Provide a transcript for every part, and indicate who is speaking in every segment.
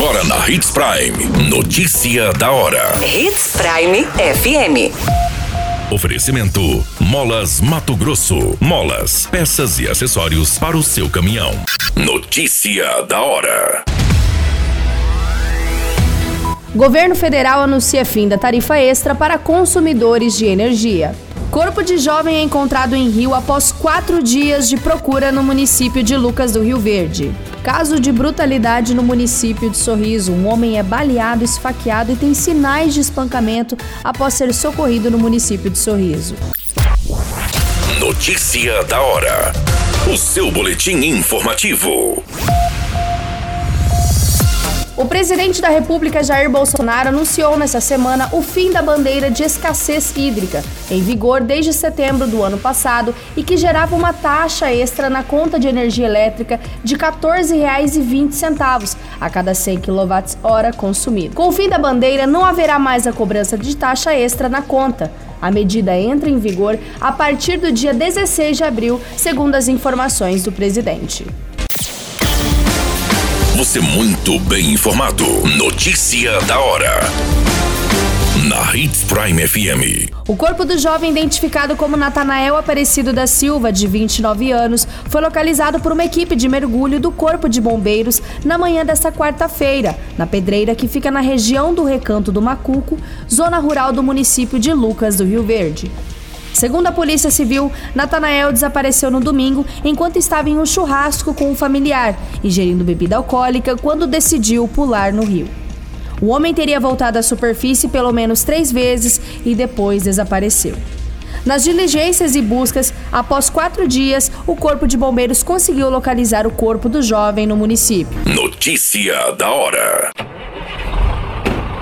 Speaker 1: Agora na Hits Prime. Notícia da hora.
Speaker 2: Hits Prime FM.
Speaker 1: Oferecimento: Molas Mato Grosso. Molas, peças e acessórios para o seu caminhão. Notícia da hora.
Speaker 3: Governo federal anuncia fim da tarifa extra para consumidores de energia. Corpo de jovem é encontrado em Rio após quatro dias de procura no município de Lucas do Rio Verde. Caso de brutalidade no município de Sorriso. Um homem é baleado, esfaqueado e tem sinais de espancamento após ser socorrido no município de Sorriso.
Speaker 1: Notícia da hora. O seu boletim informativo.
Speaker 3: O presidente da República Jair Bolsonaro anunciou nesta semana o fim da bandeira de escassez hídrica, em vigor desde setembro do ano passado e que gerava uma taxa extra na conta de energia elétrica de R$ 14,20 a cada 100 kWh consumido. Com o fim da bandeira, não haverá mais a cobrança de taxa extra na conta. A medida entra em vigor a partir do dia 16 de abril, segundo as informações do presidente.
Speaker 1: Você muito bem informado. Notícia da hora. Na Hits Prime FM.
Speaker 3: O corpo do jovem identificado como Natanael Aparecido da Silva, de 29 anos, foi localizado por uma equipe de mergulho do Corpo de Bombeiros na manhã desta quarta-feira, na pedreira que fica na região do Recanto do Macuco, zona rural do município de Lucas do Rio Verde. Segundo a Polícia Civil, Natanael desapareceu no domingo enquanto estava em um churrasco com um familiar, ingerindo bebida alcoólica quando decidiu pular no rio. O homem teria voltado à superfície pelo menos três vezes e depois desapareceu. Nas diligências e buscas, após quatro dias, o Corpo de Bombeiros conseguiu localizar o corpo do jovem no município.
Speaker 1: Notícia da hora.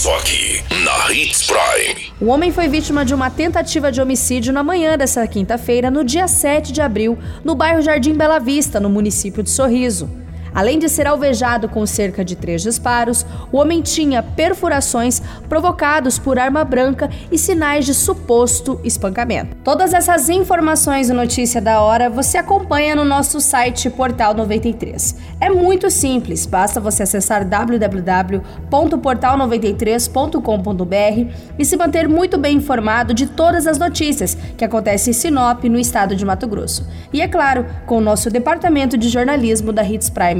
Speaker 1: Só aqui, na Hits Prime.
Speaker 3: O homem foi vítima de uma tentativa de homicídio na manhã dessa quinta-feira, no dia 7 de abril, no bairro Jardim Bela Vista, no município de Sorriso. Além de ser alvejado com cerca de três disparos, o homem tinha perfurações provocados por arma branca e sinais de suposto espancamento. Todas essas informações e notícia da hora você acompanha no nosso site Portal 93. É muito simples, basta você acessar www.portal93.com.br e se manter muito bem informado de todas as notícias que acontecem em Sinop, no estado de Mato Grosso. E é claro, com o nosso departamento de jornalismo da Hits Prime